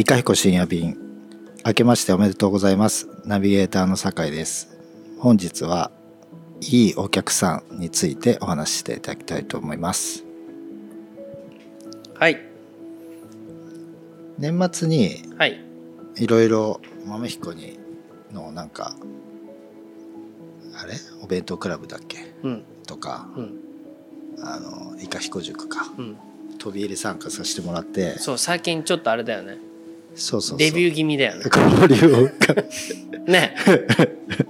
いかひこ深夜便。明けましておめでとうございます。ナビゲーターの酒井です。本日はいいお客さんについてお話ししていただきたいと思います。はい。年末にはい。いろいろ豆彦にのなんかあれ？お弁当クラブだっけ？うん。とかうん。あのいかひこ塾か。うん。飛び入り参加させてもらって。そう最近ちょっとあれだよねそうそうそう。デビュー気味だよね。交流をね。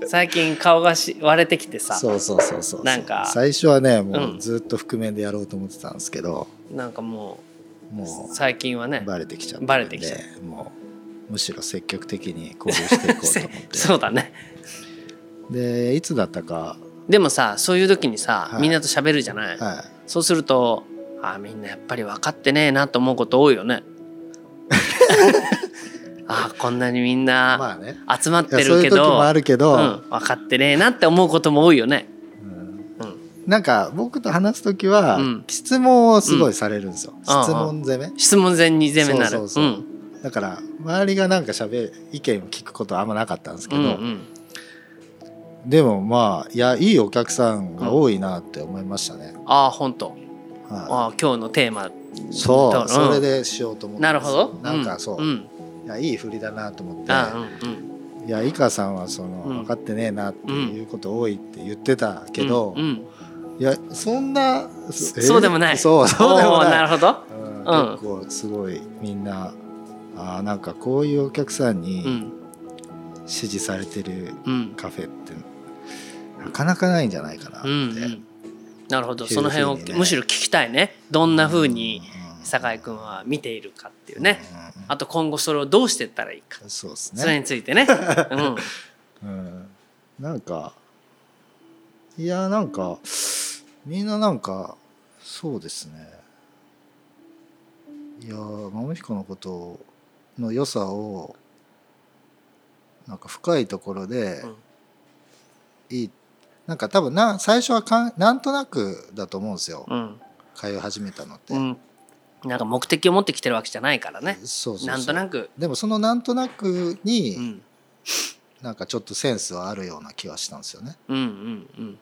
最近顔がし割れてきてさ。そうそうそうそうなんか。最初はねもううん。ずっと覆面でやろうと思ってたんですけど、なんかももう最近はねうバレてきちゃったバレてきちゃもうむしろ積極的に交流していこうと思って。そうだね。でいつだったか、でもさそういう時にさ、はい。みんなと喋るじゃない、はそうするとあみんなやっぱり分かってねえなと思うこと多いよね あこんなにみんい、なまあね。集まっいやそういう時てるけど、もあるけど、うん、分かってねえなって思うことも多いよね。うん。うんなんか僕と話す時は、うん。質問をすごいされるんですよ、うん。質問攻め、質問前に攻めになる。だから周りがなんか喋る意見を聞くことはあんまなかったんですけど、うんうん。でもまあいやいいお客さんが多いなって思いましたね、ああ本当。はい。ああ今日のテーマそう、うん。それでしようと思ってなるほど。なんかそう、いやいい振りだなと思って、いや井川さんはその、うん。分かってねえなっていうこと多いって言ってたけど、いやそんなそそうでもない。そうそうでもなるほど。結構すごいみんなあーなんかこういうお客さんうにん。支持されてるうん。カフェってなかなかないんじゃないかなって、なるほど。その辺をねむしろ聞きたいね。どんな風にうん。酒井君は見ているかっていうね。うん。あと今後それをどうしていったらいいか。そうですそれね、についてね。うん。うん、なんかいやなんかみんななんかそうですね。いや豆彦のことの良さをなんか深いところでうん。いいなんか多分な最初はかんなんとなくだと思うんですよ。うん。通い始めたのって、うん。なんか目的を持ってきてるわけじゃないからね。そうそうそう。なんとなく。でもそのなんとなくに、うん。なんかちょっとセンスはあるような気はしたんですよね、うんうんうん。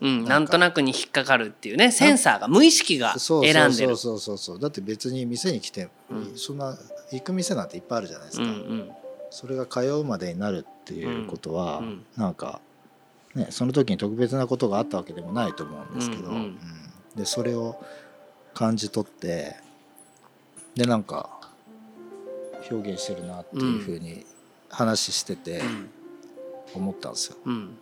うん。うん、なんとなくに引っかかるっていうねセンサーが無意識が選んでる。そうそうそうそう。だって別に店に来て、うん。そんな行く店なんていっぱいあるじゃないですうんか、うん。それが通うまでになるっていうことは、うんうん。なんか、ね、その時に特別なことがあったわけでもないと思うんですけど、うんうんうん。でそれを感じ取ってでなんか表現してるなっていうふうに話しててうん。思ったんですよ。うん。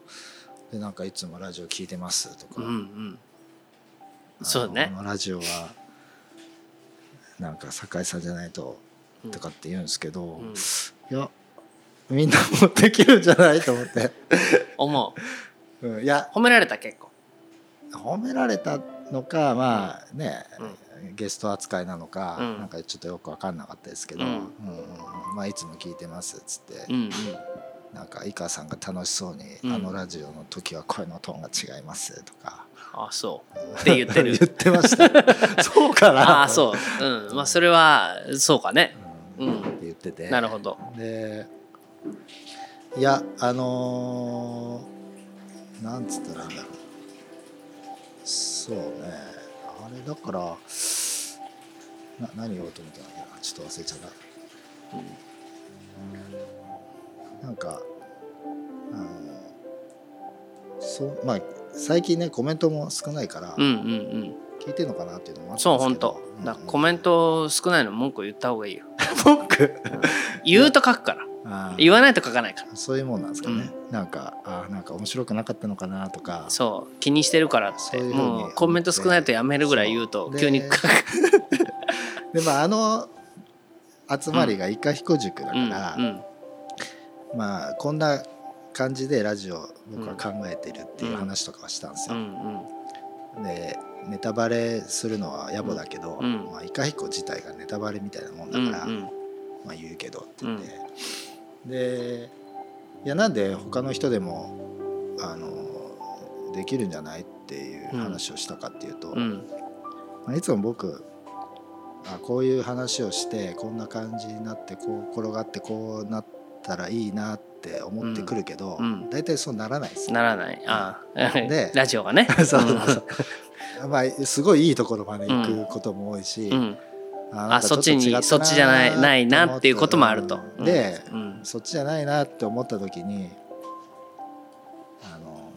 でなんかいつもラジオ聞いてますとか、うんうん。そうね。ラジオはなんか酒井さんじゃないととかって言うんですけど、うん。いやみんなもできるんじゃないと思って、思う。うん、いや。褒められた結構。褒められたのかまあね、ゲスト扱いなのか、うん。なんかちょっとよく分かんなかったですけど、うん。うんうんまあ、いつも聞いてますっつって、うんうん。なんか井川さんが楽しそうに、うん。あのラジオの時は声のトーンが違いますとか。あそう。って言ってる。言ってました。そうかな。ああそう。うん。まあそれはそうかね。うん。うん。って言ってて。なるほど。でいやあのーなんつったらいいんだろう。そうね。あれだからな何言おうと思ったんだっけ？なちょっと忘れちゃった。なんかそうまあ最近ねコメントも少ないから、うんうんうん。聞いてんのかなっていうのもあったそう本当。だからコメント少ないの文句言った方がいいよ。僕言うと書くから言わないと書かないから。そういうもんなんですかね、なんかあーなんか面白くなかったのかなとか。そう。気にしてるからって。そういうふうにもうコメント少ないとやめるぐらい言うと急にで書く。で まああの集まりがイカ彦塾だかうん。ら、うん。まあこんな感じでラジオ僕は考えてるっていう話とかはしたんですうよ。ん。でネタバレするのは野暮だけど、うん。まあ、イカ彦自体がネタバレみたいなもんうんだから、うんまあ、言うけどって言って、でいやなんで他の人でもあのできるんじゃないっていう話をしたかっていうと、うん。まあいつも僕あこういう話をしてこんな感じになってこう転がってこうなったらいいなって思ってくるけど、うん。大体そうならないです。ならない。ああ。で ラジオがね。そうそうそう。まあすごいいいところまで行くことも多いし、うん。うん。あそっちにそっちじゃないないなっていうこともあると。うん。で、うんそっちじゃないなって思った時にあの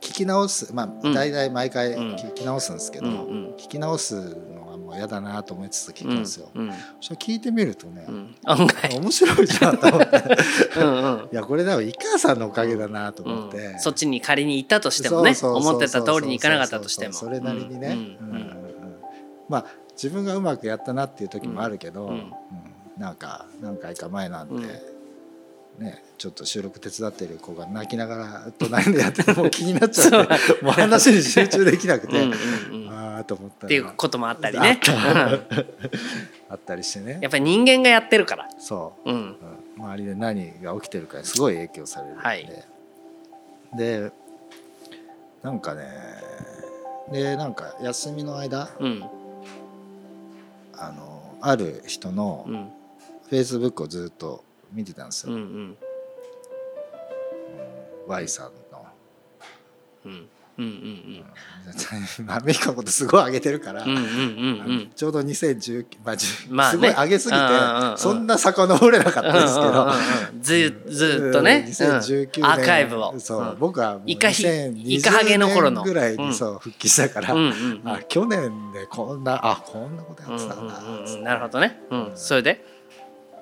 聞き直すまあうん。大体毎回うん。聞き直すんですけど、うんうん。聞き直すのはもう嫌だなと思いつつ聞くんですよ。うん。そしたら聞いてみるとね、うん。面白いじゃんと思って。うんうんいやこれ多分井川さんのおかげだなとう思って、ん。そっちに仮に行ったとしてもねそうそうそう思ってた通りにいかなかったとしても。そうそうそうそれなりにね、うん。うん。うんうんまあ自分がうまくやったなっていう時もあるけど、うん。うん。なんか何回か前なんて、ね、ちょっと収録手伝ってる子が泣きながら隣でやってて もう気になっちゃってもう話に集中できなくて、うんああと思ったらっていうこともあったりね。あったりしてね。やっぱり人間がやってるから。そう、うん。うん。周りで何が起きてるかにすごい影響されるんで、はい。でなんかねでなんか休みの間うん。あのある人のうん。Facebook をずっと見てたんですよ、うんうん。Y さんの。うん。うんうんアメリカのことすごい上げてるから、うんうんうんあのちょうど2019、まあじまあね。すごい上げすぎて、うんうんうんそんな遡れなかったですけど、うんうんうん。うんずずっとね、うん。2019年うんアーカイブを。そう、うん。僕はもうイカヒ2020イカハゲの頃の。年ぐらいうんにそう復帰したから、うんうんうん。あ去年でこんなあこんなことやうんってたんだ、うんうんうんなるほどね、うん、それで？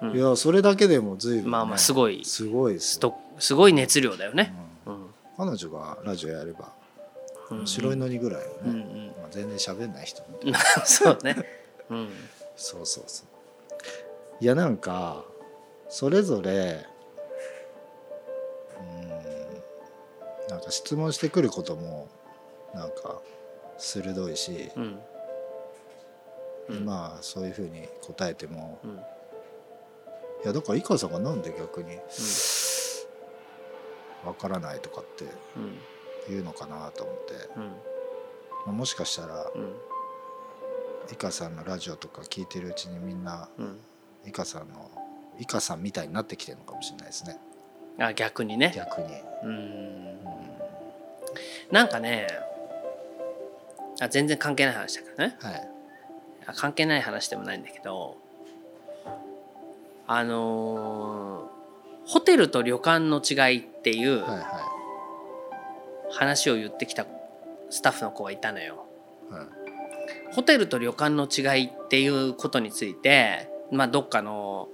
うん。いやそれだけでも随分、ね、まあまあすごいすごいですすごい熱量だよね、うん。うん。彼女がラジオやればうん。白いのにぐらいのね、うんうん。まあ、全然喋んない人みたいうんな。そうね、うん。そうそうそう。いやなんかそれぞれうんなんか質問してくることもなんか鋭いし、うん。うん。まあそういうふうに答えてもうん。いやだから井川さんがなんで逆にわからないとかってうん。言うのかなと思って、もしかしたらうん。井川さんのラジオとか聞いてるうちにみんなうん。井川さんの井川さんみたいになってきてるのかもしれないですね。あ逆にね。逆に。うん。なんかねあ全然関係ない話だからね。はい。あ関係ない話でもないんだけどあのーホテルと旅館の違いっていう話を言ってきたスタッフの子がいたのよ。はいホテルと旅館の違いっていうことについて、まあ、どっかの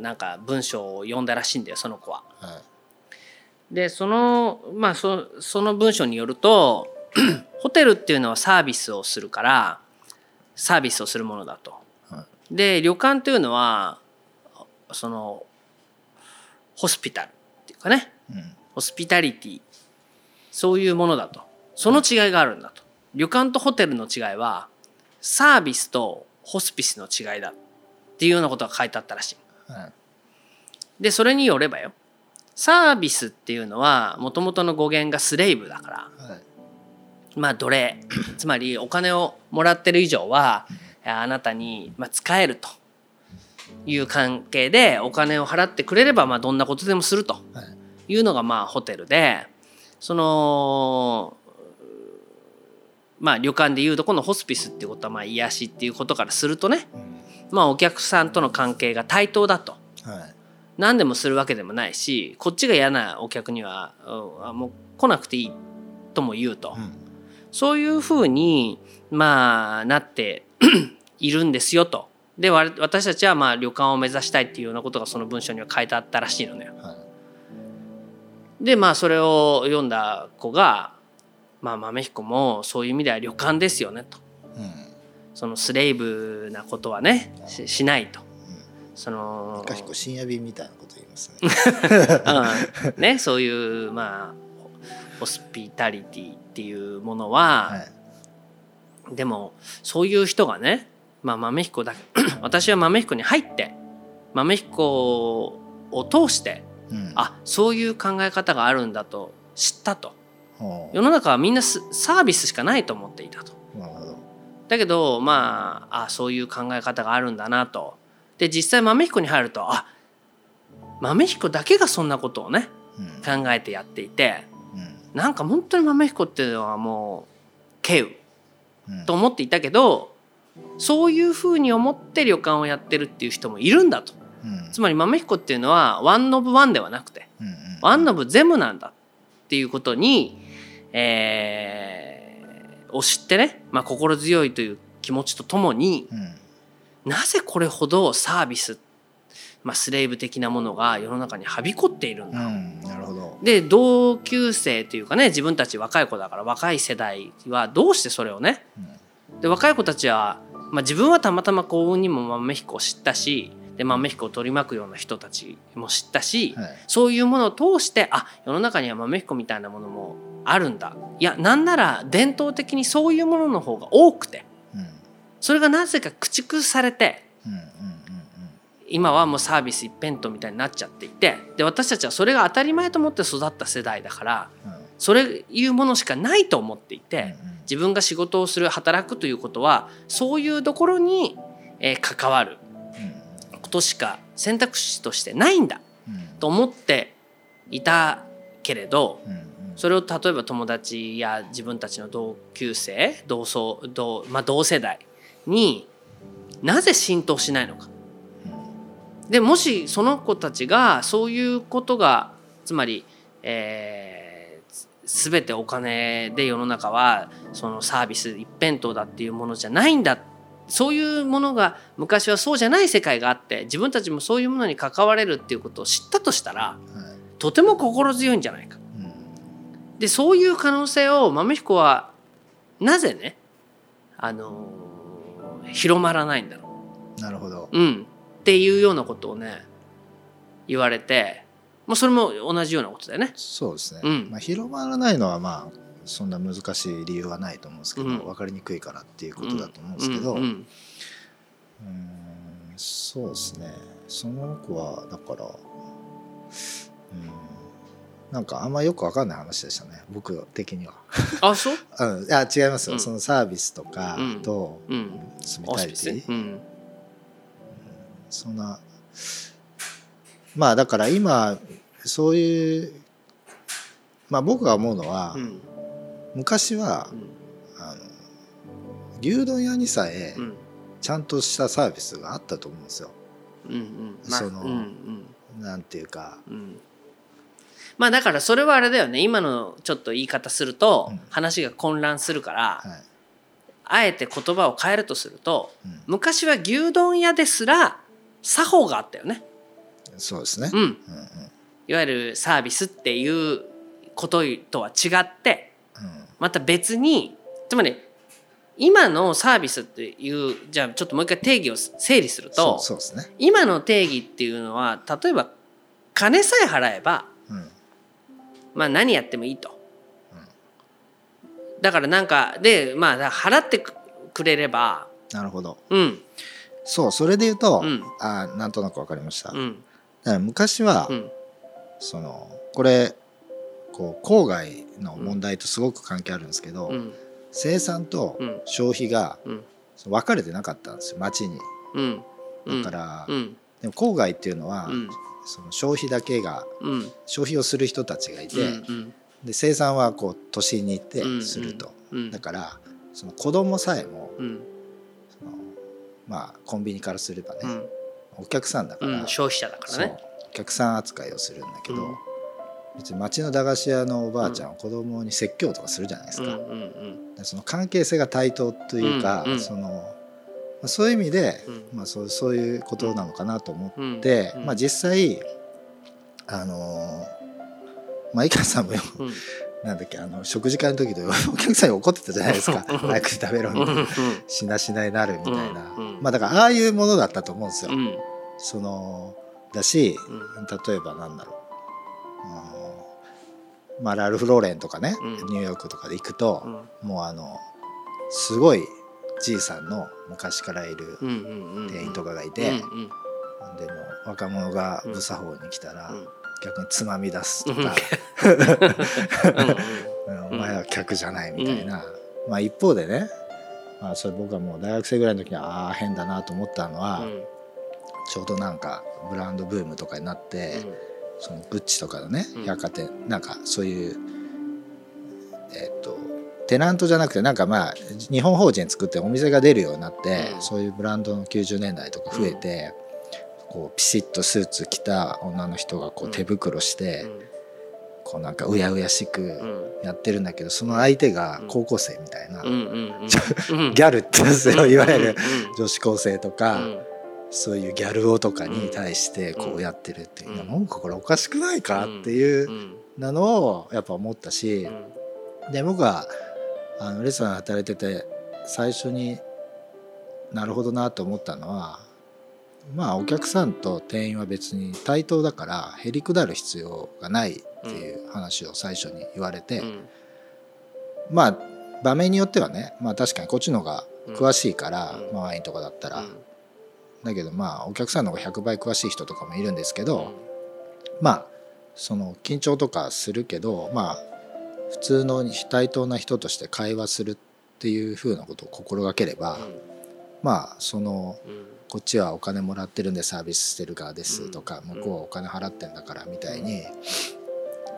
なんか文章を読んだらしいんだよその子は。はいでそのまあそその文章によると ホテルっていうのはサービスをするからサービスをするものだと。はで旅館っていうのはそのホスピタルっていうかね。うん。ホスピタリティ。そういうものだと。その違いがあるんだと。旅館とホテルの違いはサービスとホスピスの違いだっていうようなことが書いてあったらしい。はいでそれによればよ。サービスっていうのはもともとの語源がスレイブだから。はい。まあ奴隷。つまりお金をもらってる以上はあなたにまあ使えるという関係でお金を払ってくれればまあどんなことでもするとはい。いうのがまあホテルでそのまあ旅館でいうとこのホスピスっていうことはまあ癒しっていうことからするとねうん。まあお客さんとの関係が対等だと。はい。何でもするわけでもないしこっちが嫌なお客にはもう来なくていいとも言うと、うん。そういうふうにまあなっているんですよと。でわ私たちはまあ旅館を目指したいっていうようなことがその文章には書いてあったらしいのよ。はいでまあそれを読んだ子が「まあ豆彦もそういう意味では旅館ですよね」と。うんそのスレイブなことはねししないと。その深夜便みたいなこと言いますね うんね、そういうまあホスピタリティっていうものは、はいでもそういう人がね、まあ、豆彦だ 私は豆彦に入って豆彦を通してうん。あそういう考え方があるんだと知ったと。世の中はみんなスサービスしかないと思っていたと。だけどまああそういう考え方があるんだなと。で実際豆彦に入るとあ豆彦だけがそんなことをねうん。考えてやっていてうん。なんか本当に豆彦っていうのはもう稀有うん。と思っていたけどそういうふうに思って旅館をやってるっていう人もいるんだと。うん。つまり豆彦っていうのは one of one ではなくてうんうん。 one of them なんだっていうことに、えーを知ってね、まあ、心強いという気持ちとともにうん。なぜこれほどサービス、まあ、スレイブ的なものが世の中にはびこっているんだ。うんなるほど。で同級生というかね自分たち若い子だから若い世代はどうしてそれをねで若い子たちは、まあ、自分はたまたま幸運にも豆彦を知ったしで豆彦を取り巻くような人たちも知ったし、はい。そういうものを通してあ世の中には豆彦みたいなものもあるんだ。いやなんなら伝統的にそういうものの方が多くてうん。それがなぜか駆逐されてうんうんうん今はもうサービス一辺倒みたいになっちゃっていてで私たちはそれが当たり前と思って育った世代だからうんうんそれいうものしかないと思っていて、自分が仕事をする働くということはそういうところに、えー関わる。ことしか選択肢としてないんだうん。と思っていたけれどそれを例えば友達や自分たちの同級生同窓同,、まあ、同世代になぜ浸透しないのか。でもしその子たちがそういうことがつまり、えー全てお金で世の中はそのサービス一辺倒だっていうものじゃないんだ。そういうものが昔はそうじゃない世界があって自分たちもそういうものに関われるっていうことを知ったとしたらはい。とても心強いんじゃないか。うん。でそういう可能性を豆彦はなぜね、あのー広まらないんだろなるほど。う、うん、っていうようなことをね言われて、まあ、それも同じようなことだよね。そうですね、うん。まあ、広まらないのはまあそんな難しい理由はないと思うんですけど、うん。分かりにくいからっていうことだと思うんですけど、うんそうですね。その子はだからうんなんかあんまよくわかんない話でしたね。僕的には。あそう、うん、いや違いますよ、うん。そのサービスとかうん。とうん、住みたいティ、ピスうん。そんなまあだから今そういうまあ僕が思うのは、うん。昔はうん。あの牛丼屋にさえうん。ちゃんとしたサービスがあったと思うんですよ。うんうん。まあそのうんうん。なんていうか。うん。まあだからそれはあれだよね。今のちょっと言い方するとうん。話が混乱するから、はい。あえて言葉を変えるとするとうん、昔は牛丼屋ですら作法があったよね。そうですね。うん、うんうんいわゆるサービスっていうこととは違ってまた別につまり今のサービスっていうじゃあちょっともう一回定義を整理するとそうですね。今の定義っていうのは例えば金さえ払えばうんまあ何やってもいいと。だからなんかでまあ払ってくれればなるほど。うんそうそれで言うと、うんあなんとなくわかりました。だかうんら昔は、うん。そのこれこう郊外の問題とすごく関係あるんですけど、うん。生産とうん。消費がうん。分かれてなかったんですよ町に。だから、うん。でも郊外っていうのは、うん。その消費だけがうん。消費をする人たちがいて、うん。で生産はこう都心に行ってうん。すると、うん。だからその子供さえもうん。そのまあコンビニからすればね、うんお客さんだから、うん消費者だからね。お客さん扱いをするんだけど、うん。別に町の駄菓子屋のおばあちゃんは子供に説教とかするじゃないですか,、その関係性が対等というか、うんうんそのまあそういう意味で、うん。まあ、そうそういうことなのかなと思って、うん。まあ、実際あのーまあ井川さんもようんなんだっけあの食事会の時で お客さんに怒ってたじゃないですか。うん。早く食べろみたいなうん。しなしなになるみたいな、うん。うんまあだからああいうものだったと思うんですよ。うん。そのだしうん。例えばなんだろう。あのまあラルフ・ローレンとかね、うん。ニューヨークとかで行くとう、ん。もうあのすごいじいさんの昔からいるうんうんうん店員とかがいうんて、うん。でも若者が無作法に来たら、うん逆につまみ出すとか、お前は客じゃないみたいな、まあ一方でね、まあ、それ僕はもう大学生ぐらいの時にああ変だなと思ったのは、ちょうどなんかブランドブームとかになって、そのグッチとかのね百貨店、なんかそういうえっ、とテナントじゃなくてなんかまあ日本法人作ってお店が出るようになって、そういうブランドの90年代とか増えて、こうピシッとスーツ着た女の人がこう手袋して、こうなんかうやうやしくやってるんだけどその相手が高校生みたいな、ギャルって言うんですよいわゆる女子高生とか、そういうギャル男とかに対してこうやってるっていう、うん、なんかこれおかしくないかっていうのをやっぱ思ったし、で僕はあのレストラン働いてて最初になるほどなと思ったのはまあお客さんと店員は別に対等だからへりくだる必要がないっていう話を最初に言われて、うん、まあ場面によってはねまあ確かにこっちの方が詳しいから、うん、まあ、ワインとかだったら、うん、だけどまあお客さんの方が100倍詳しい人とかもいるんですけど、まあその緊張とかするけどまあ普通の対等な人として会話するっていうふうなことを心がければ、まあその、こっちはお金もらってるんでサービスしてる側ですとか、向こうはお金払ってんだからみたいに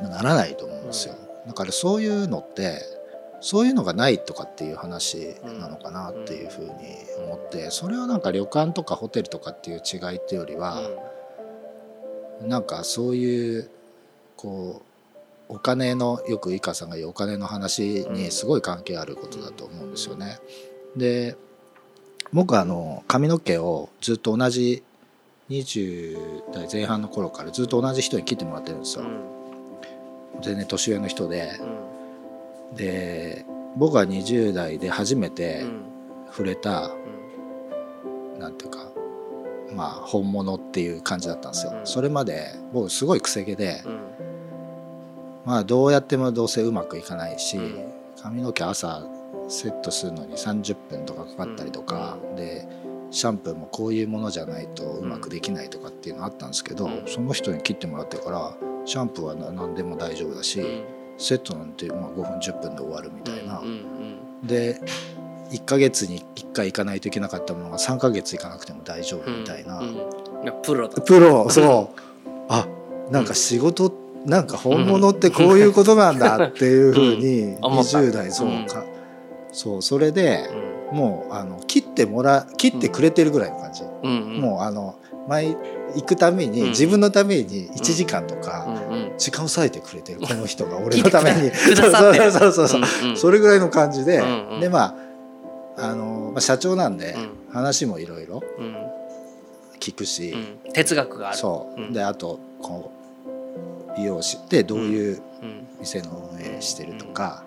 ならないと思うんですよ。だからそういうのってそういうのがないとかっていう話なのかなっていうふうに思ってそれはなんか旅館とかホテルとかっていう違いっていうよりはなんかそういうこうお金のよく井川さんが言うお金の話にすごい関係あることだと思うんですよね。で僕はあの髪の毛をずっと同じ20代前半の頃からずっと同じ人に切ってもらってるんですよ。全然年上の人で、で僕は20代で初めて触れた、うん、なんていうかまあ本物っていう感じだったんですよ。それまで僕すごいくせ毛で、まあどうやってもどうせうまくいかないし、髪の毛朝セットするのに30分とかかかったりとか、でシャンプーもこういうものじゃないとうまくできないとかっていうのあったんですけど、その人に切ってもらってからシャンプーは何でも大丈夫だし、セットなんてまあ5分10分で終わるみたいな。で1ヶ月に1回行かないといけなかったものが3ヶ月行かなくても大丈夫みたいな、プロプロそう。あなんか仕事ってなんか本物ってこういうことなんだっていうふうに20代そうか、そうそれで、もうあの切ってもら切ってくれてるぐらいの感じ、もうあの前行くために、自分のために1時間とか時間を割いてくれてるこの人が俺のために。そうそうそうそう、それぐらいの感じで、でまああの、まあ、社長なんで話もいろいろ聞くし、哲学がある。そう、であとこう美容師ってどういう店の運営してるとか、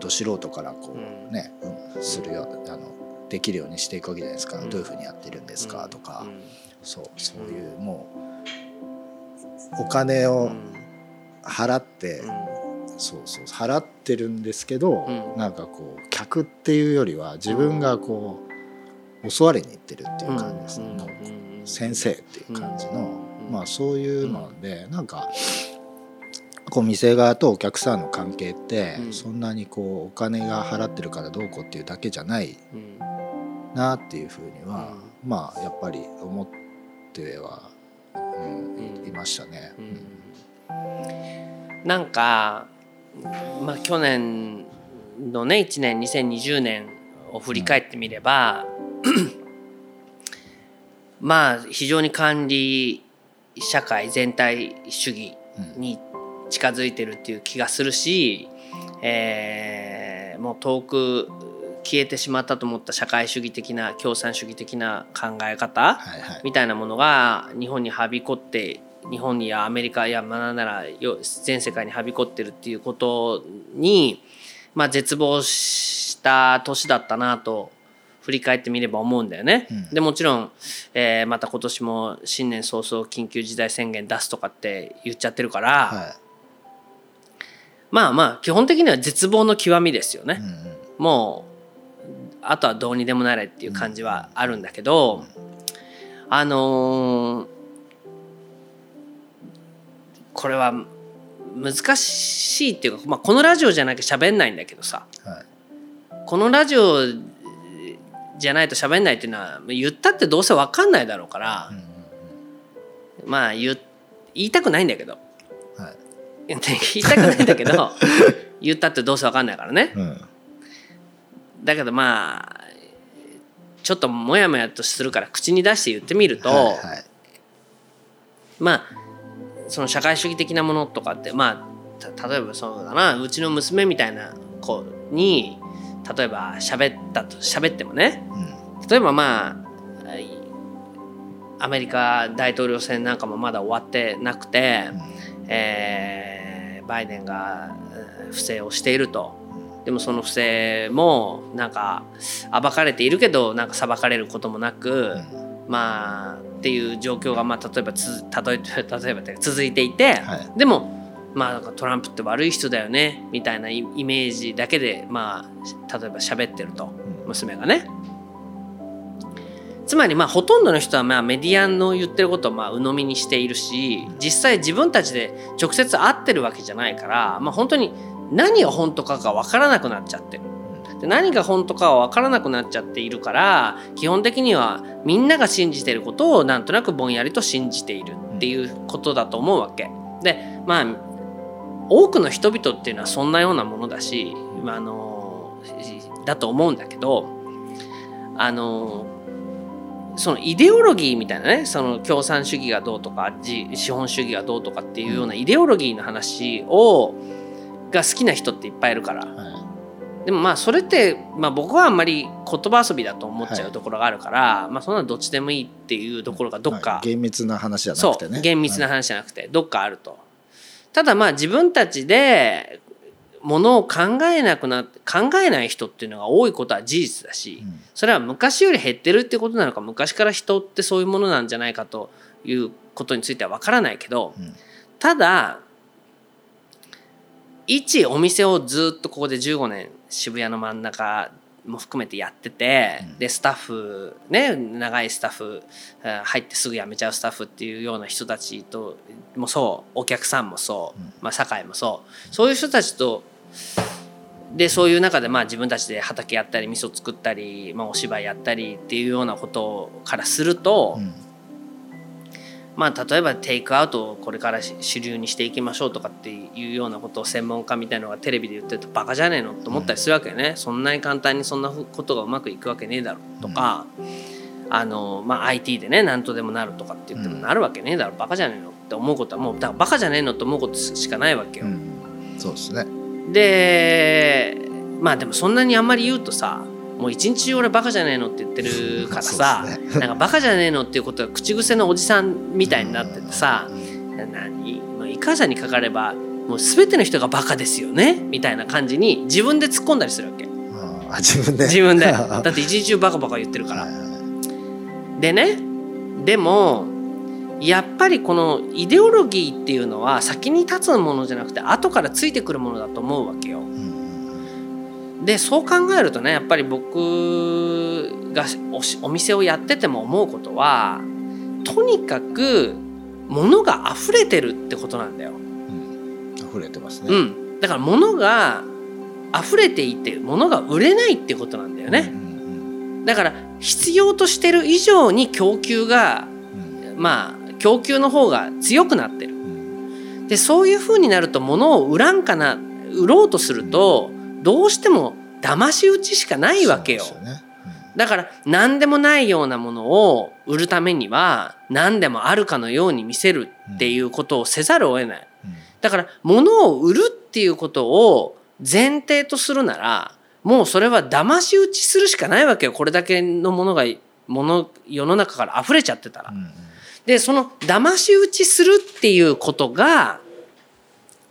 ど素人からこうね、うん、するよあのできるようにしていくわけじゃないですか、どういうふうにやってるんですかとか、そうそういうもうお金を払って、そうそう払ってるんですけど、うなんかこう客っていうよりは自分がこう教わりに行ってるっていう感じですね、先生っていう感じの。まあそういうので、なんかこう店側とお客さんの関係ってそんなにこうお金が払ってるからどうこうっていうだけじゃないなっていうふうにはまあやっぱり思っては、うん、いましたね。うん、なんか、まあ、去年のね1年2020年を振り返ってみれば、うん、まあ非常に管理社会全体主義に近づいてるっていう気がするし、えー、もう遠く消えてしまったと思った社会主義的な共産主義的な考え方みたいなものが日本にはびこって日本にやアメリカやまあなら全世界にはびこってるっていうことに、まあ、絶望した年だったなと振り返ってみれば思うんだよね。うん、でもちろん、えー、また今年も新年早々緊急事態宣言出すとかって言っちゃってるから、はい、まあまあ基本的には絶望の極みですよね。うんうん、もうあとはどうにでもなれっていう感じはあるんだけど、うん、あのー、これは難しいっていうか、まあ、このラジオじゃなきゃ喋んないんだけどさ。はい。このラジオじゃないと喋んないっていうのは言ったってどうせ分かんないだろうからまあ言う言いたくないんだけど言いたくないんだけど 言ったってどうせ分かんないからね。うん。だけどまあちょっとモヤモヤとするから口に出して言ってみると、はいはい。まあその社会主義的なものとかってまあた例えばそうだなうちの娘みたいな子に例えば喋ったと喋ってもねうん。例えばまあいアメリカ大統領選なんかもまだ終わってなくて、えーバイデンがえー不正をしていると。でもその不正もなんか暴かれているけどなんか裁かれることもなく、まあっていう状況がまあ例えばつ例え例えば続いていて、はい。でもまあなんかトランプって悪い人だよねみたいなイイメージだけでまあ例えば喋ってると娘がね。つまりまあほとんどの人はまあメディアの言ってることをまあ鵜呑みにしているし実際自分たちで直接会ってるわけじゃないから、まあ、本当に何が本当かが分からなくなっちゃってる。で何が本当かは分からなくなっちゃっているから基本的にはみんなが信じてることをなんとなくぼんやりと信じているっていうことだと思うわけ。でまあ多くの人々っていうのはそんなようなものだし、ま、あのだと思うんだけどあのそのイデオロギーみたいなねその共産主義がどうとかじ資本主義がどうとかっていうようなイデオロギーの話をが好きな人っていっぱいいるから。はでもまあそれって、まあ、僕はあんまり言葉遊びだと思っちゃはい。うところがあるから、まあそんなのどっちでもいいっていうところがいどっか、はい。厳密な話じゃなそくてね。う厳密な話じゃなくてどっかあると。ただまあ自分たちでものを考えなくな考えない人っていうのが多いことは事実だし、うん。それは昔より減ってるってことなのか昔から人ってそういうものなんじゃないかということについては分からないけど、うん。ただ一お店をずっとここで15年渋谷の真ん中も含めてやってて、うん。でスタッフね長いスタッフえー入ってすぐ辞めちゃうスタッフっていうような人たちともそうお客さんもそう、うん。まあ、酒井もそうそういう人たちとでそういう中でまあ自分たちで畑やったり味噌作ったり、まあ、お芝居やったりっていうようなことからすると、うん。まあ例えばテイクアウトをこれからし主流にしていきましょうとかっていうようなことを専門家みたいのがテレビで言ってるとバカじゃねえのと思ったりするわけよね、そんなに簡単にそんなことがうまくいくわけねえだろとか、あのまあ、IT でね何とでもなるとかって言ってもうんなるわけねえだろ。バカじゃねえのって思うことはもうだからバカじゃねえのと思うことしかないわけよ。うん。そうですねでまあでもそんなにあんまり言うとさもう一日中俺バカじゃねえのって言ってる からさ、そうですなんかバカじゃねえのっていうことが口癖のおじさんみたいになっててさ、何もうイカさんにかかればもう全ての人がバカですよねみたいな感じに自分で突っ込んだりするわけ。あ自分で。自分で。は だって一日中バカバカ言ってるから。でねでもやっぱりこのイデオロギーっていうのは先に立つものじゃなくて後からついてくるものだと思うわけよ。うんでそう考えるとねやっぱり僕がおしお店をやってても思うことはとにかく物が溢れてるってことなんだよ。うん溢れてますねうん、だから物が溢れていて物が売れないってことなんだよね。うんだから必要としてる以上に供給がうんまあ供給の方が強くなってる。うんでそういう風になると物を売らんかな売ろうとするとどうしても騙し討ちしかないわけよ。だから何でもないようなものを売るためには何でもあるかのように見せるっていうことをせざるを得ない。うんだから物を売るっていうことを前提とするならもうそれは騙し討ちするしかないわけよこれだけのものがもの世の中から溢れちゃってたらう。んでその騙し討ちするっていうことが、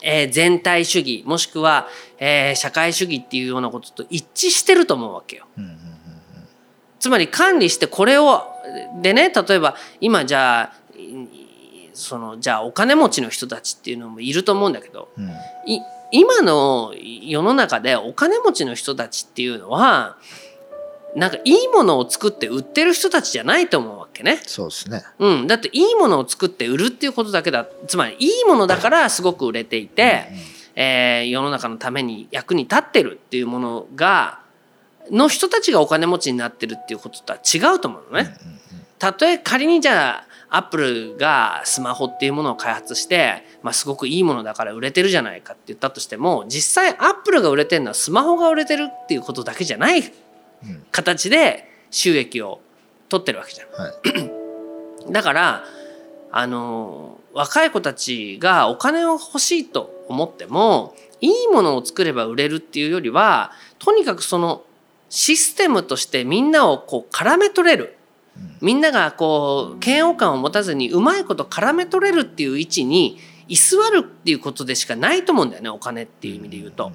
えー全体主義もしくは、えー社会主義っていうようなことと一致してると思うわけよ。つまり管理してこれをでね例えば今じゃあいそのじゃあお金持ちの人たちっていうのもいると思うんだけどうんい今の世の中でお金持ちの人たちっていうのはなんかいいものを作って売ってる人たちじゃないと思うわけね。そうですね。うん、だっていいものを作って売るっていうことだけだ。つまりいいものだからすごく売れていて、えー世の中のために役に立ってるっていうものがの人たちがお金持ちになってるっていうこととは違うと思うのね。たとえ仮にじゃあアップルがスマホっていうものを開発して、まあ、すごくいいものだから売れてるじゃないかって言ったとしても実際アップルが売れてるのはスマホが売れてるっていうことだけじゃないうん形で収益を取ってるわけじゃん。はい だからあの若い子たちがお金を欲しいと思ってもいいものを作れば売れるっていうよりはとにかくそのシステムとしてみんなをこう絡め取れるみんながこう嫌悪感を持たずにうまいこと絡め取れるっていう位置に居座るっていうことでしかないと思うんだよねお金っていう意味で言うと。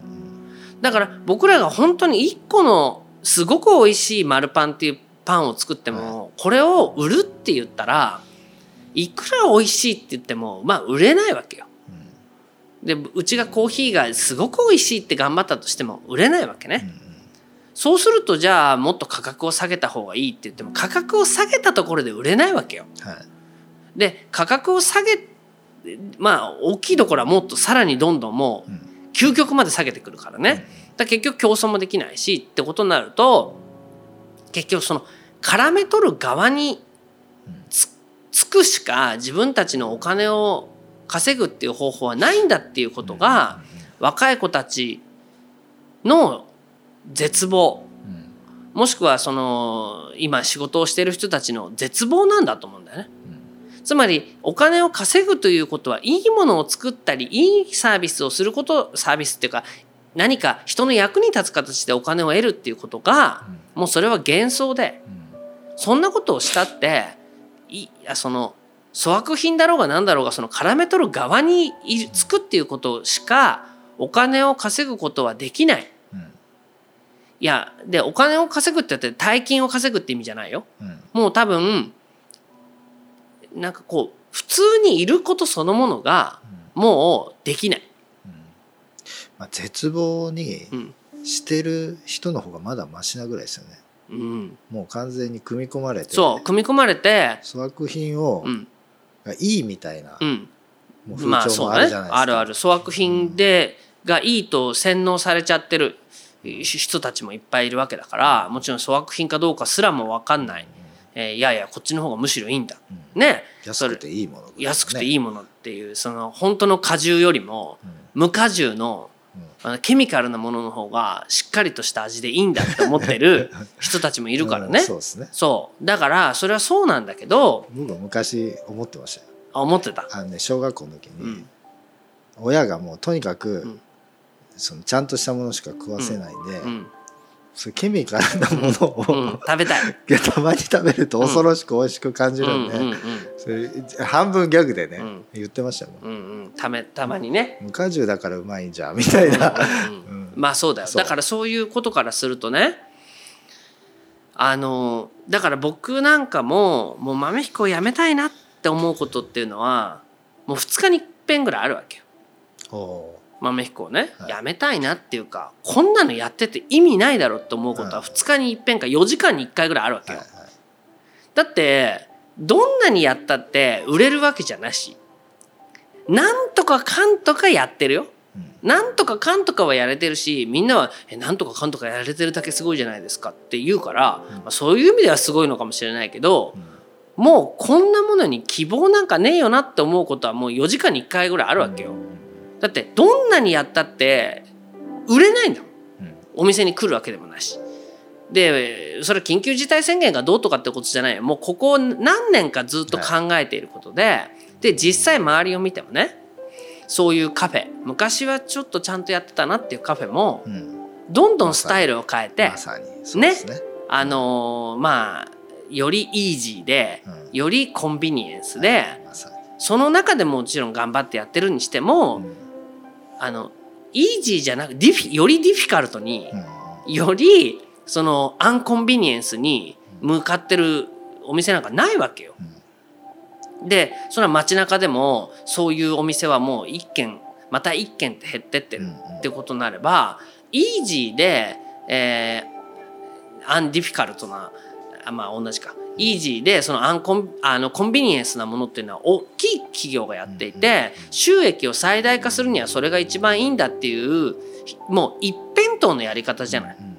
だから僕らが本当に1個のすごく美味しい丸パンっていうパンを作ってもこれを売るって言ったらいくら美味しいって言ってもまあ売れないわけよ。でうちがコーヒーがすごく美味しいって頑張ったとしても売れないわけね。そうするとじゃあもっと価格を下げた方がいいって言っても価格を下げたところで売れないわけよ。はいで価格を下げまあ大きいところはもっとさらにどんどんもう究極まで下げてくるからね。だから結局競争もできないしってことになると結局その絡め取る側につつくしか自分たちのお金を稼ぐっていう方法はないんだっていうことが若い子たちの絶望。もしくはその今仕事をしている人たちの絶望なんだと思うんだよね。つまりお金を稼ぐということはいいものを作ったりいいサービスをすることサービスっていうか何か人の役に立つ形でお金を得るっていうことがもうそれは幻想でそんなことをしたっていいやその粗悪品だろうが何だろうがその絡め取る側にいるつくっていうことしかお金を稼ぐことはできない。いやでお金を稼ぐって言って大金を稼ぐって意味じゃないよ。もう多分なんかこう普通にいることそのものがもうできない。まあ、絶望にうん。してる人の方がまだマシなぐらいですよね。うん、もう完全に組み込まれてそう組み込まれて、粗悪品を、うん。がいいみたいな、うん、もうまあ風潮もあそうねるじゃないですか、あるある。粗悪品でがいいと洗脳されちゃってる人たちもいっぱいいるわけだからもちろん粗悪品かどうかすらも分かんない、えーいやいやこっちの方がむしろいいんだ、ね。安くていいもの、安くていい、いものっていうその本当の果汁よりも無果汁のあのケミカルなものの方がしっかりとした味でいいんだって思ってる 人たちもいるからね、うんそうですね。そう。だからそれはそうなんだけど僕は昔思ってましたよ。あ思ってた。あのね小学校の時に、うん。親がもうとにかく、ん。そのちゃんとしたものしか食わせないんで、うんそケミカルなものを、うん、食べたい。いやたまに食べると恐ろしく美味しく感じるんで、うんうんそれ半分ギャグでね、うん。言ってましたもん。うんうん。うんためたまにね。無果汁だからうまいんじゃんみたいな、まあそうだよ。だからそういうことからするとねあのだから僕なんかももう豆彦をやめたいなって思うことっていうのはもう2日に一遍ぐらいあるわけよ。お豆彦をね、はい。やめたいなっていうかこんなのやってて意味ないだろって思うことははい2日に一遍か4時間に1回ぐらいあるわけよ、ーはいはい。だってどんなにやったって売れるわけじゃなし。なんとかかんとかやってるよ。なんとかかんとかはやれてるしみんなは「えなんとかかんとかやれてるだけすごいじゃないですか」って言うから、まあ、そういう意味ではすごいのかもしれないけど、もうこんなものに希望なんかねえよなって思うことはもう4時間に1回ぐらいあるわけよ。だってどんなにやったって売れないんだもん。うん。お店に来るわけでもないし。でそれは緊急事態宣言がどうとかってことじゃないよ。もうここ何年かずっと考えていることで、で実際周りを見てもねそういうカフェ。昔はちょっとちゃんとやってたなっていうカフェもうん。どんどんスタイルを変えてね。あのーまあよりイージーでうん。よりコンビニエンスでまさに。その中でもちろん頑張ってやってるにしてもうんあのイージーじゃなくディフィよりディフィカルトにうん。よりそのアンコンビニエンスに向かってるお店なんかないわけよ。でそれは街中でもそういうお店はもう1軒また1軒って減ってってるってことになればイージーで、えーアンディフィカルトなあまあ同じかイージーでそのアンコンあのコンビニエンスなものっていうのは大きい企業がやっていて収益を最大化するにはそれが一番いいんだっていうもう一辺倒のやり方じゃない。うん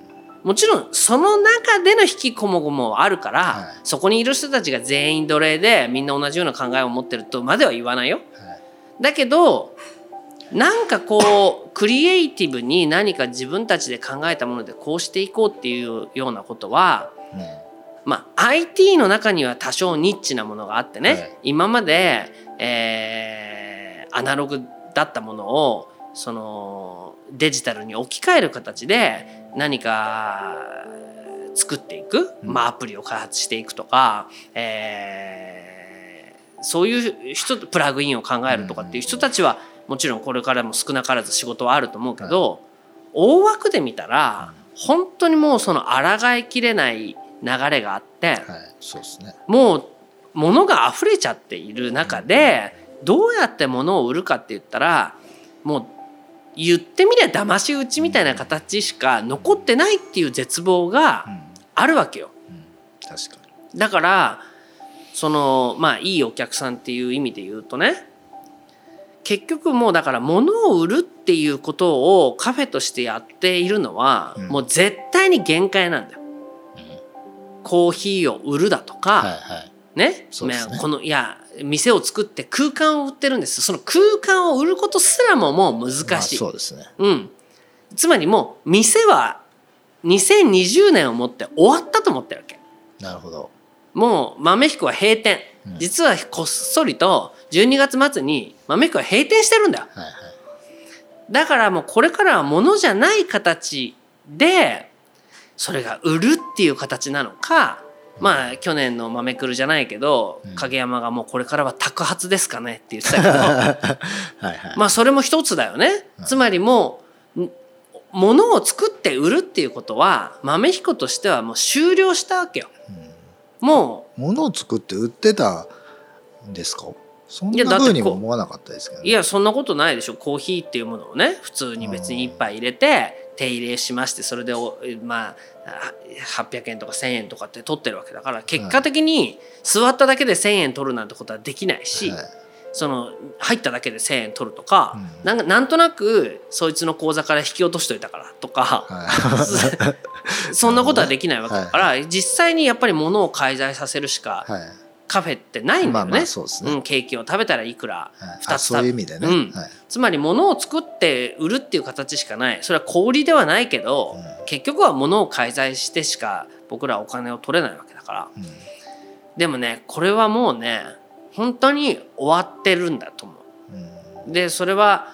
もちろんその中での引きこもごもはあるから、はい。そこにいる人たちが全員奴隷でみんな同じような考えを持ってるとまでは言わないよ。はい。だけどなんかこうクリエイティブに何か自分たちで考えたものでこうしていこうっていうようなことはうんまあ IT の中には多少ニッチなものがあってね、はい。今まで、えーアナログだったものをそのデジタルに置き換える形で何か作っていく、うん。まあ、アプリを開発していくとか、えーそういう人プラグインを考えるとかっていう人たちはもちろんこれからも少なからず仕事はあると思うけど、大枠で見たら本当にもうその抗いきれない流れがあって、はいそうですね。もう物が溢れちゃっている中でどうやって物を売るかって言ったらもう言ってみりゃ騙し討ちみたいな形しか残ってないっていう絶望がうん。あるわけよ。うん。確かに。だからそのまあいいお客さんっていう意味で言うとね結局もうだから物を売るっていうことをカフェとしてやっているのは、うん。もう絶対に限界なんだよ。コーヒーを売るだとか、はいはい。ね？そうですね。まあこのいや店を作って空間を売ってるんです。その空間を売ることすらももう難まあしい、そうですね。うん、つまりもう店は2020年をもって終わったと思ってるわけ。なるほど。もう豆彦は閉店。うん。実はこっそりと12月末に豆彦は閉店してるんだよ。はいはい。だからもうこれからは物じゃない形でそれが売るっていう形なのかまあ去年の豆くるじゃないけどうん。影山がもうこれからは宅発ですかねって言ってたけど。はいはい。まあそれも一つだよね。うんつまりもうん物を作って売るっていうことは豆彦としてはもう終了したわけよ。も物を作って売ってたんですか？そんな風にもこ思わなかったですけどね。ういやそんなことないでしょ。コーヒーっていうものをね普通に別に一杯入れて手入れしましてそれでおまああ800円とか1,000円とかって取ってるわけだから結果的に座っただけで1,000円取るなんてことはできないし、はい。その入っただけで1,000円取るとか、うん。なんかなんとなくそいつの口座から引き落としといたからとか、は そんなことはできないわけだから、実際にやっぱり物を介在させるしかいはいカフェってないんだよね。まあまあそうん、ケーキを食べたらいくらはい。2あつそういう意味でね。うん。はい。つまり物を作って売るっていう形しかない。それは小売りではないけど、うん。結局は物を介在してしか僕らはお金を取れないわけだから。うん。でもねこれはもうね本当に終わってるんだと思う。うん。でそれは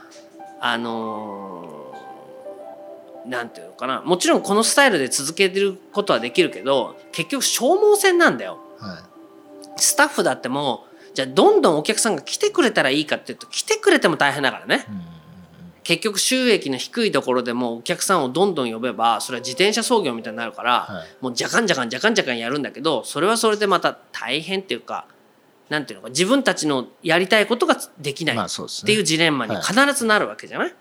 あのーなんていうのかな。もちろんこのスタイルで続けてることはできるけど結局消耗戦なんだよ。はスタッフだってもうじゃあどんどんお客さんが来てくれたらいいかっていうと来てくれても大変だからね。結局収益の低いところでもお客さんをどんどん呼べばそれは自転車操業みたいになるから、はい。もうじゃかんじゃかんじゃかんじゃかんやるんだけどそれはそれでまた大変っていうかなんていうのか自分たちのやりたいことができないっていうジレンマに必ずなるわけじゃない、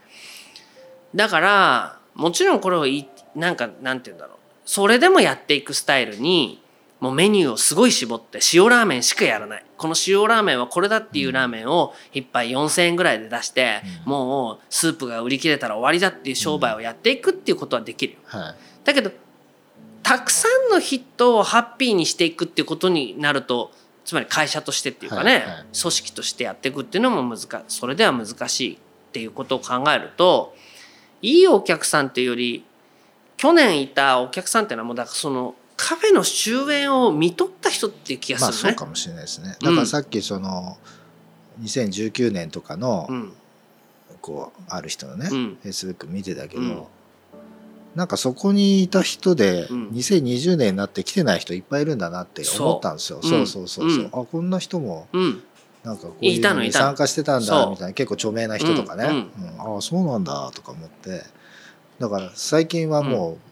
だからもちろんこれをいなんかなんて言うんだろう。それでもやっていくスタイルにもうメニューをすごい絞って塩ラーメンしかやらない。この塩ラーメンはこれだっていうラーメンを一杯4,000円ぐらいで出して、もうスープが売り切れたら終わりだっていう商売をやっていくっていうことはできるよ。はい。だけどたくさんのヒットをハッピーにしていくっていうことになるとつまり会社としてっていうかね、組織としてやっていくっていうのも難しいそれでは難しいっていうことを考えるといいお客さんっていうより去年いたお客さんっていうのはもうだからそのカフェの終焉を見とった人っていう気がまあするね。そうかもしれないですね。だからさっきその2019年とかのうん。こうある人のねうん。フェイスブック見てたけうん。どなんかそこにいた人でうん。2020年になって来てない人いっぱいいるんだなって思ったんですよ。そうそうそうそう。あこんな人もうん。なんかこういうのに参加してたんだみたいな結構著名な人とかね、うん。うん。ああそうなんだとか思って。だから最近はもう、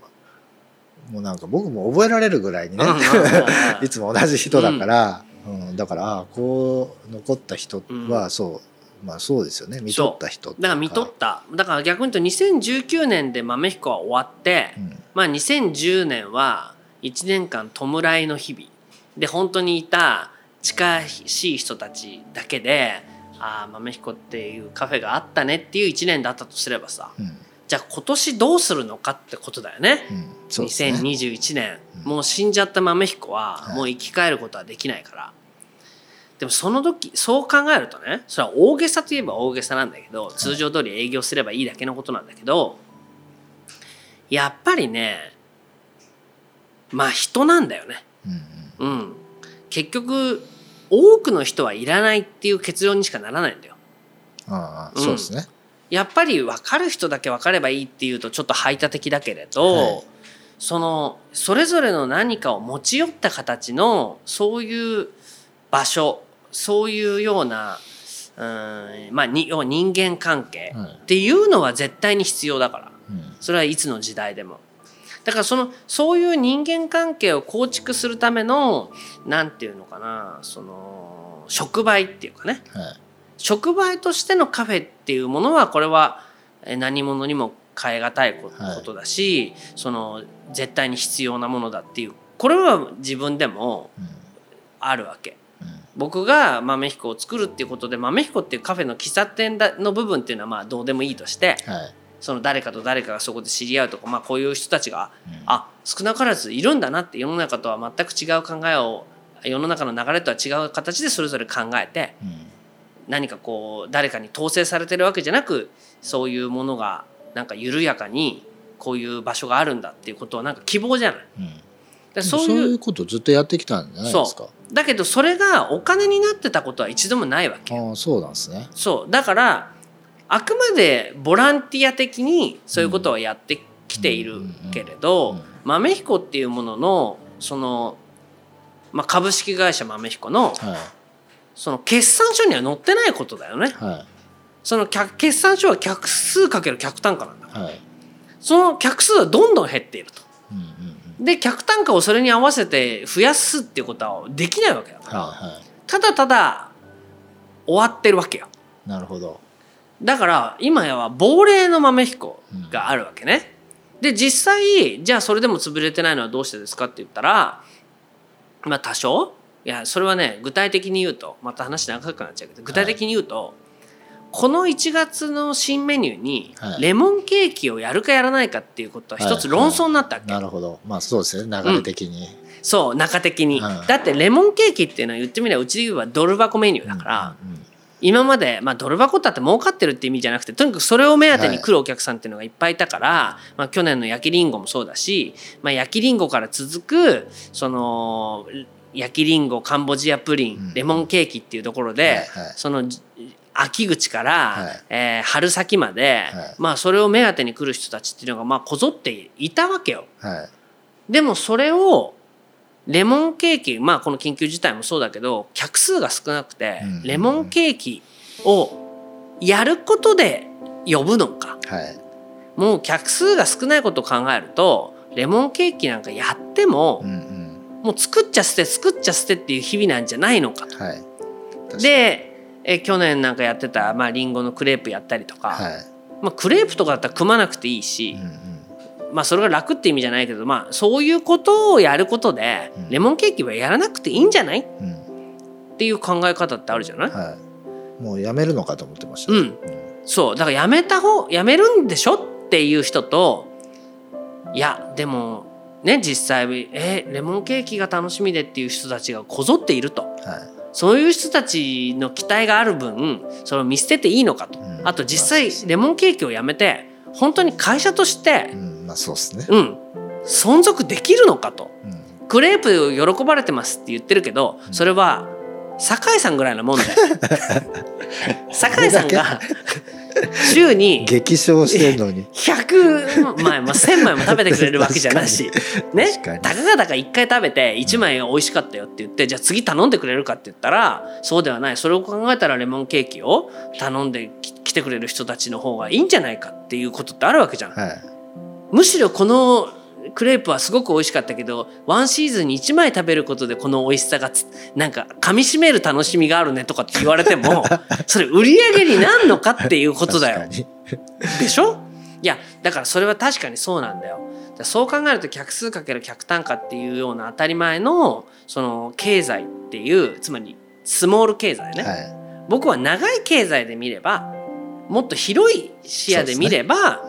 もうなんか僕も覚えられるぐらいにね、うんうんうんうん。いつも同じ人だから、うん。だからこう残った人はうん。そう、まあそうですよね。見とった人だから見とった。だから逆に言うと2019年で豆彦は終わって、うん。まあ、2010年は1年間弔いの日々。で本当にいた近しい人たちだけでああ豆彦っていうカフェがあったねっていう1年だったとすればさ。うんじゃあ今年どうするのかってことだよね。うんそうですね。2021年、うん。もう死んじゃった豆彦ははい。もう生き返ることはできないから、でもその時そう考えるとねそれは大げさといえば大げさなんだけど通常通り営業すればいいだけのことなんだけどやっぱりねまあ人なんだよね。うんうん。うん、結局多くの人はいらないっていう結論にしかならないんだよ。ああうん。そうですねやっぱり分かる人だけ分かればいいっていうとちょっと排他的だけれど、はい。そのそれぞれの何かを持ち寄った形のそういう場所そういうようなうんまあに要は人間関係はい。っていうのは絶対に必要だから。うん。それはいつの時代でも。だからそのそういう人間関係を構築するためのなんていうのかなその触媒っていうかね。はい触媒としてのカフェっていうものはこれはえー何者にも変え難いこはいことだし、その絶対に必要なものだっていうこれは自分でもうんあるわけ。うん。僕が豆彦を作るっていうことで豆彦っていうカフェの喫茶店だの部分っていうのはまあどうでもいいとしてはい。その誰かと誰かがそこで知り合うとか、まあ、こういう人たちがうん。あ少なからずいるんだなって世の中とは全く違う考えを世の中の流れとは違う形でそれぞれ考えてうん何かこう誰かに統制されてるわけじゃなくそういうものがなんか緩やかにこういう場所があるんだっていうことはなんか希望じゃない。うん。でそうそういういうことずっとやってきたんじゃないですか。だけどそれがお金になってたことは一度もないわけ。ああそうなんですね。そう。だからあくまでボランティア的にそういうことはやってきているけれど、うん。豆彦っていうもののその、まあ、株式会社豆彦のはいその決算書には載ってないことだよね。はその客決算書は客数かける客単価なんだからいはいその客数はどんどん減っていると。うんうんうんで客単価をそれに合わせて増やすっていうことはできないわけだから、はいはただただ終わってるわけよ。いなるほどだから今やは亡霊の豆彦があるわけね。で実際じゃあそれでも潰れてないのはどうしてですかって言ったらまあ多少いやそれはね具体的に言うとまた話長くなっちゃうけど具体的に言うと、この1月の新メニューにはい。レモンケーキをやるかやらないかっていうことは一つ論争になったわけ、なるほど。まあそうですね。流れ的に、そう中的に、はいだってレモンケーキっていうのは言ってみればうちで言えばドル箱メニューだから、うんうん今まで、まあ、ドル箱だって儲かってるって意味じゃなくてとにかくそれを目当てに来るお客さんっていうのがいっぱいいたから、まあ、去年の焼きりんごもそうだし、まあ、焼きりんごから続くその焼きりんごカンボジアプリン、うん。レモンケーキっていうところで、はいはい。その秋口から、はい。えー春先まで、はい。まあ、それを目当てに来る人たちっていうのがまあこぞっていたわけよ。はい。でもそれをレモンケーキまあこの緊急事態もそうだけど客数が少なくて、うんレモンケーキをやることで呼ぶのか。はい。もう客数が少ないことを考えるとレモンケーキなんかやっても、うんうんもう作っちゃ捨て作っちゃ捨てっていう日々なんじゃないのかと。はい。でえ去年なんかやってた、まあ、リンゴのクレープやったりとか、はい。まあ、クレープとかだったら組まなくていいし、うんうん。まあそれが楽って意味じゃないけど、まあ、そういうことをやることでうん。レモンケーキはやらなくていいんじゃない？っうん。ていう考え方ってあるじゃない、はい。もうやめるのかと思ってました、うん。そう。だからやめた方やめるんでしょ？っていう人といやでもね実際えレモンケーキが楽しみでっていう人たちがこぞっていると。はい。そういう人たちの期待がある分それを見捨てていいのかと、うん。あと実際レモンケーキをやめて本当に会社としてうん。まあそうですね、うん。存続できるのかと。うん。クレープ喜ばれてますって言ってるけどそれは酒井さんぐらいなもんだよ 酒井さんが 週に激賞してんのに。100枚も1000枚も食べてくれるわけじゃないし。ね？たかがだか1回食べて1枚美味しかったよって言ってじゃあ次頼んでくれるかって言ったらそうではない。それを考えたらレモンケーキを頼んでき来てくれる人たちの方がいいんじゃないかっていうことってあるわけじゃん。はい。むしろこのクレープはすごく美味しかったけどワンシーズンに1枚食べることでこの美味しさがつなんか噛み締める楽しみがあるねとかって言われても それ売り上げになんのかっていうことだよ。でしょ？いやだからそれは確かにそうなんだよ。そう考えると客数かける客単価っていうような当たり前のその経済っていうつまりスモール経済ね、はい。僕は長い経済で見ればもっと広い視野で見れば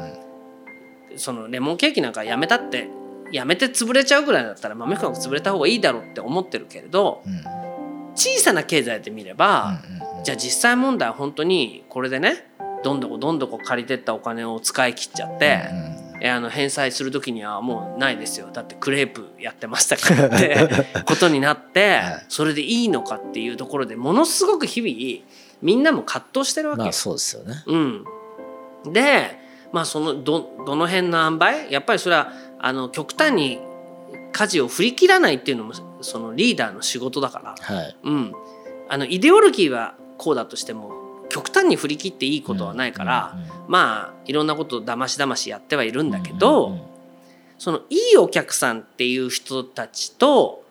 そ,、のレモンケーキなんかやめたってやめて潰れちゃうぐらいだったら豆腐なんか潰れた方がいいだろうって思ってるけれどうん。うん小さな経済で見れば、うんうんじゃあ実際問題は本当にこれでねどんどこどんどこ借りてったお金を使い切っちゃって、えあの返済する時にはもうないですよ。だってクレープやってましたからって ことになってはい。それでいいのかっていうところでものすごく日々みんなも葛藤してるわけよ。まあ。そうですよね。うん、でまあそのどどの辺の塩梅？やっぱりそれはあの極端に舵を振り切らないっていうのもそのリーダーの仕事だから、はい。うん、あのイデオロギーはこうだとしても極端に振り切っていいことはないから、うんうんまあいろんなことをだましだましやってはいるんだけど、うんうん。そのいいお客さんっていう人たちと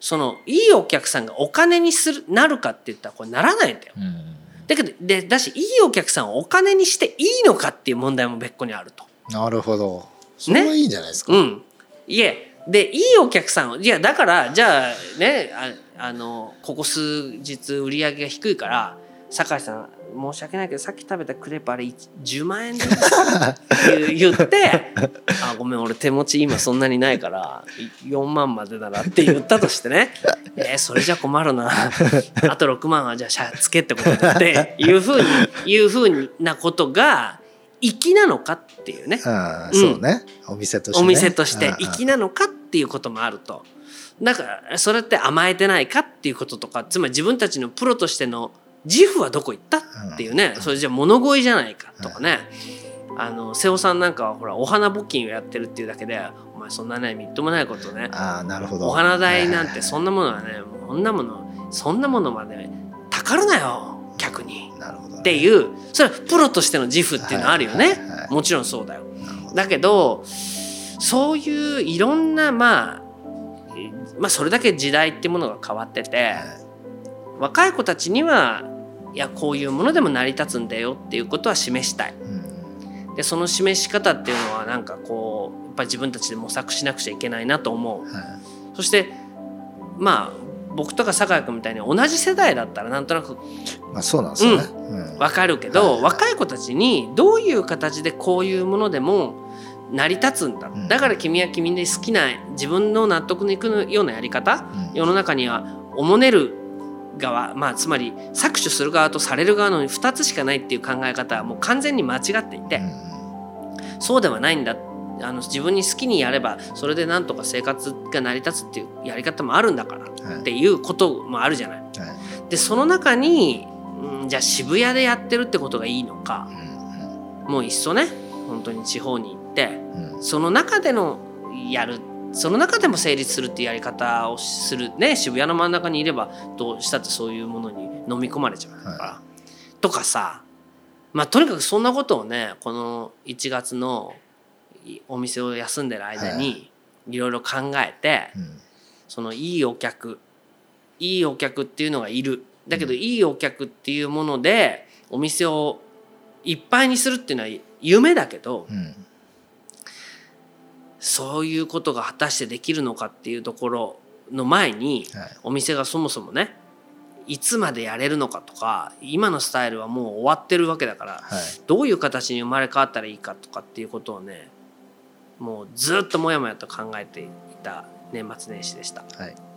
そのいいお客さんがお金にするなるかって言ったらこれならないんだよ。うんうんだけどでだしいいお客さんをお金にしていいのかっていう問題も別個にあると。なるほど。それはいいんじゃないですか、うん、いえでいいお客さんをいやだからじゃあねああのここ数日売り上げが低いから酒井さん申し訳ないけどさっき食べたクレープあれ10万円ですって言って「あごめん俺手持ち今そんなにないから4万までだな」って言ったとしてね「えーそれじゃ困るな。あと6万はじゃあシャツけってことだ」っていうふうにいうふうなことが粋なのかっていうね。うん。そうね。お店として、ね、お店としてうんうん粋なのかっていうこともあると。だからそれって甘えてないかっていうこととかつまり自分たちのプロとしての自負はどこ行った？っていうねそれじゃ物乞いじゃないかとかね。あの瀬尾さんなんかはほらお花募金をやってるっていうだけでお前そんなねみっともないことね。ああなるほど。お花代なんてはいそんなものはねこんなものそんなものまでたかるなよ客に。なるほど、ね、っていうそれはプロとしての自負っていうのはあるよね。もちろんそうだよ。だけどそういういろんなまあえまあそれだけ時代ってものが変わっててはい。若い子たちにはいやこういうものでも成り立つんだよっていうことは示したい。うん。でその示し方っていうのはなんかこうやっぱり自分たちで模索しなくちゃいけないなと思う。はい。そしてまあ僕とか酒井君みたいに同じ世代だったらなんとなくまあそうなんですよね、うん。わかるけど、はい。若い子たちにどういう形でこういうものでも成り立つんだ、うん。だから君は君で好きな自分の納得のいくようなやり方うん。世の中にはおもねる側、まあ、つまり搾取する側とされる側の2つしかないっていう考え方はもう完全に間違っていて、うんそうではないんだ。あの自分に好きにやればそれでなんとか生活が成り立つっていうやり方もあるんだからはい。っていうこともあるじゃない。はい。でその中に、うんじゃあ渋谷でやってるってことがいいのかうんもういっそね本当に地方に行ってその中でのやるその中でも成立するっていうやり方をするね渋谷の真ん中にいればどうしたってそういうものに飲み込まれちゃうから、はとかさまあとにかくそんなことをねこの1月のいお店を休んでる間にい。ろいろ考えて、うん。そのいいお客いいお客っていうのがいる。だけどいいお客っていうものでお店をいっぱいにするっていうのは夢だけどうんそういうことが果たしてできるのかっていうところの前にはい。お店がそもそもねいつまでやれるのかとか今のスタイルはもう終わってるわけだからはい。どういう形に生まれ変わったらいいかとかっていうことをねもうずっともやもやと考えていた年末年始でした。はい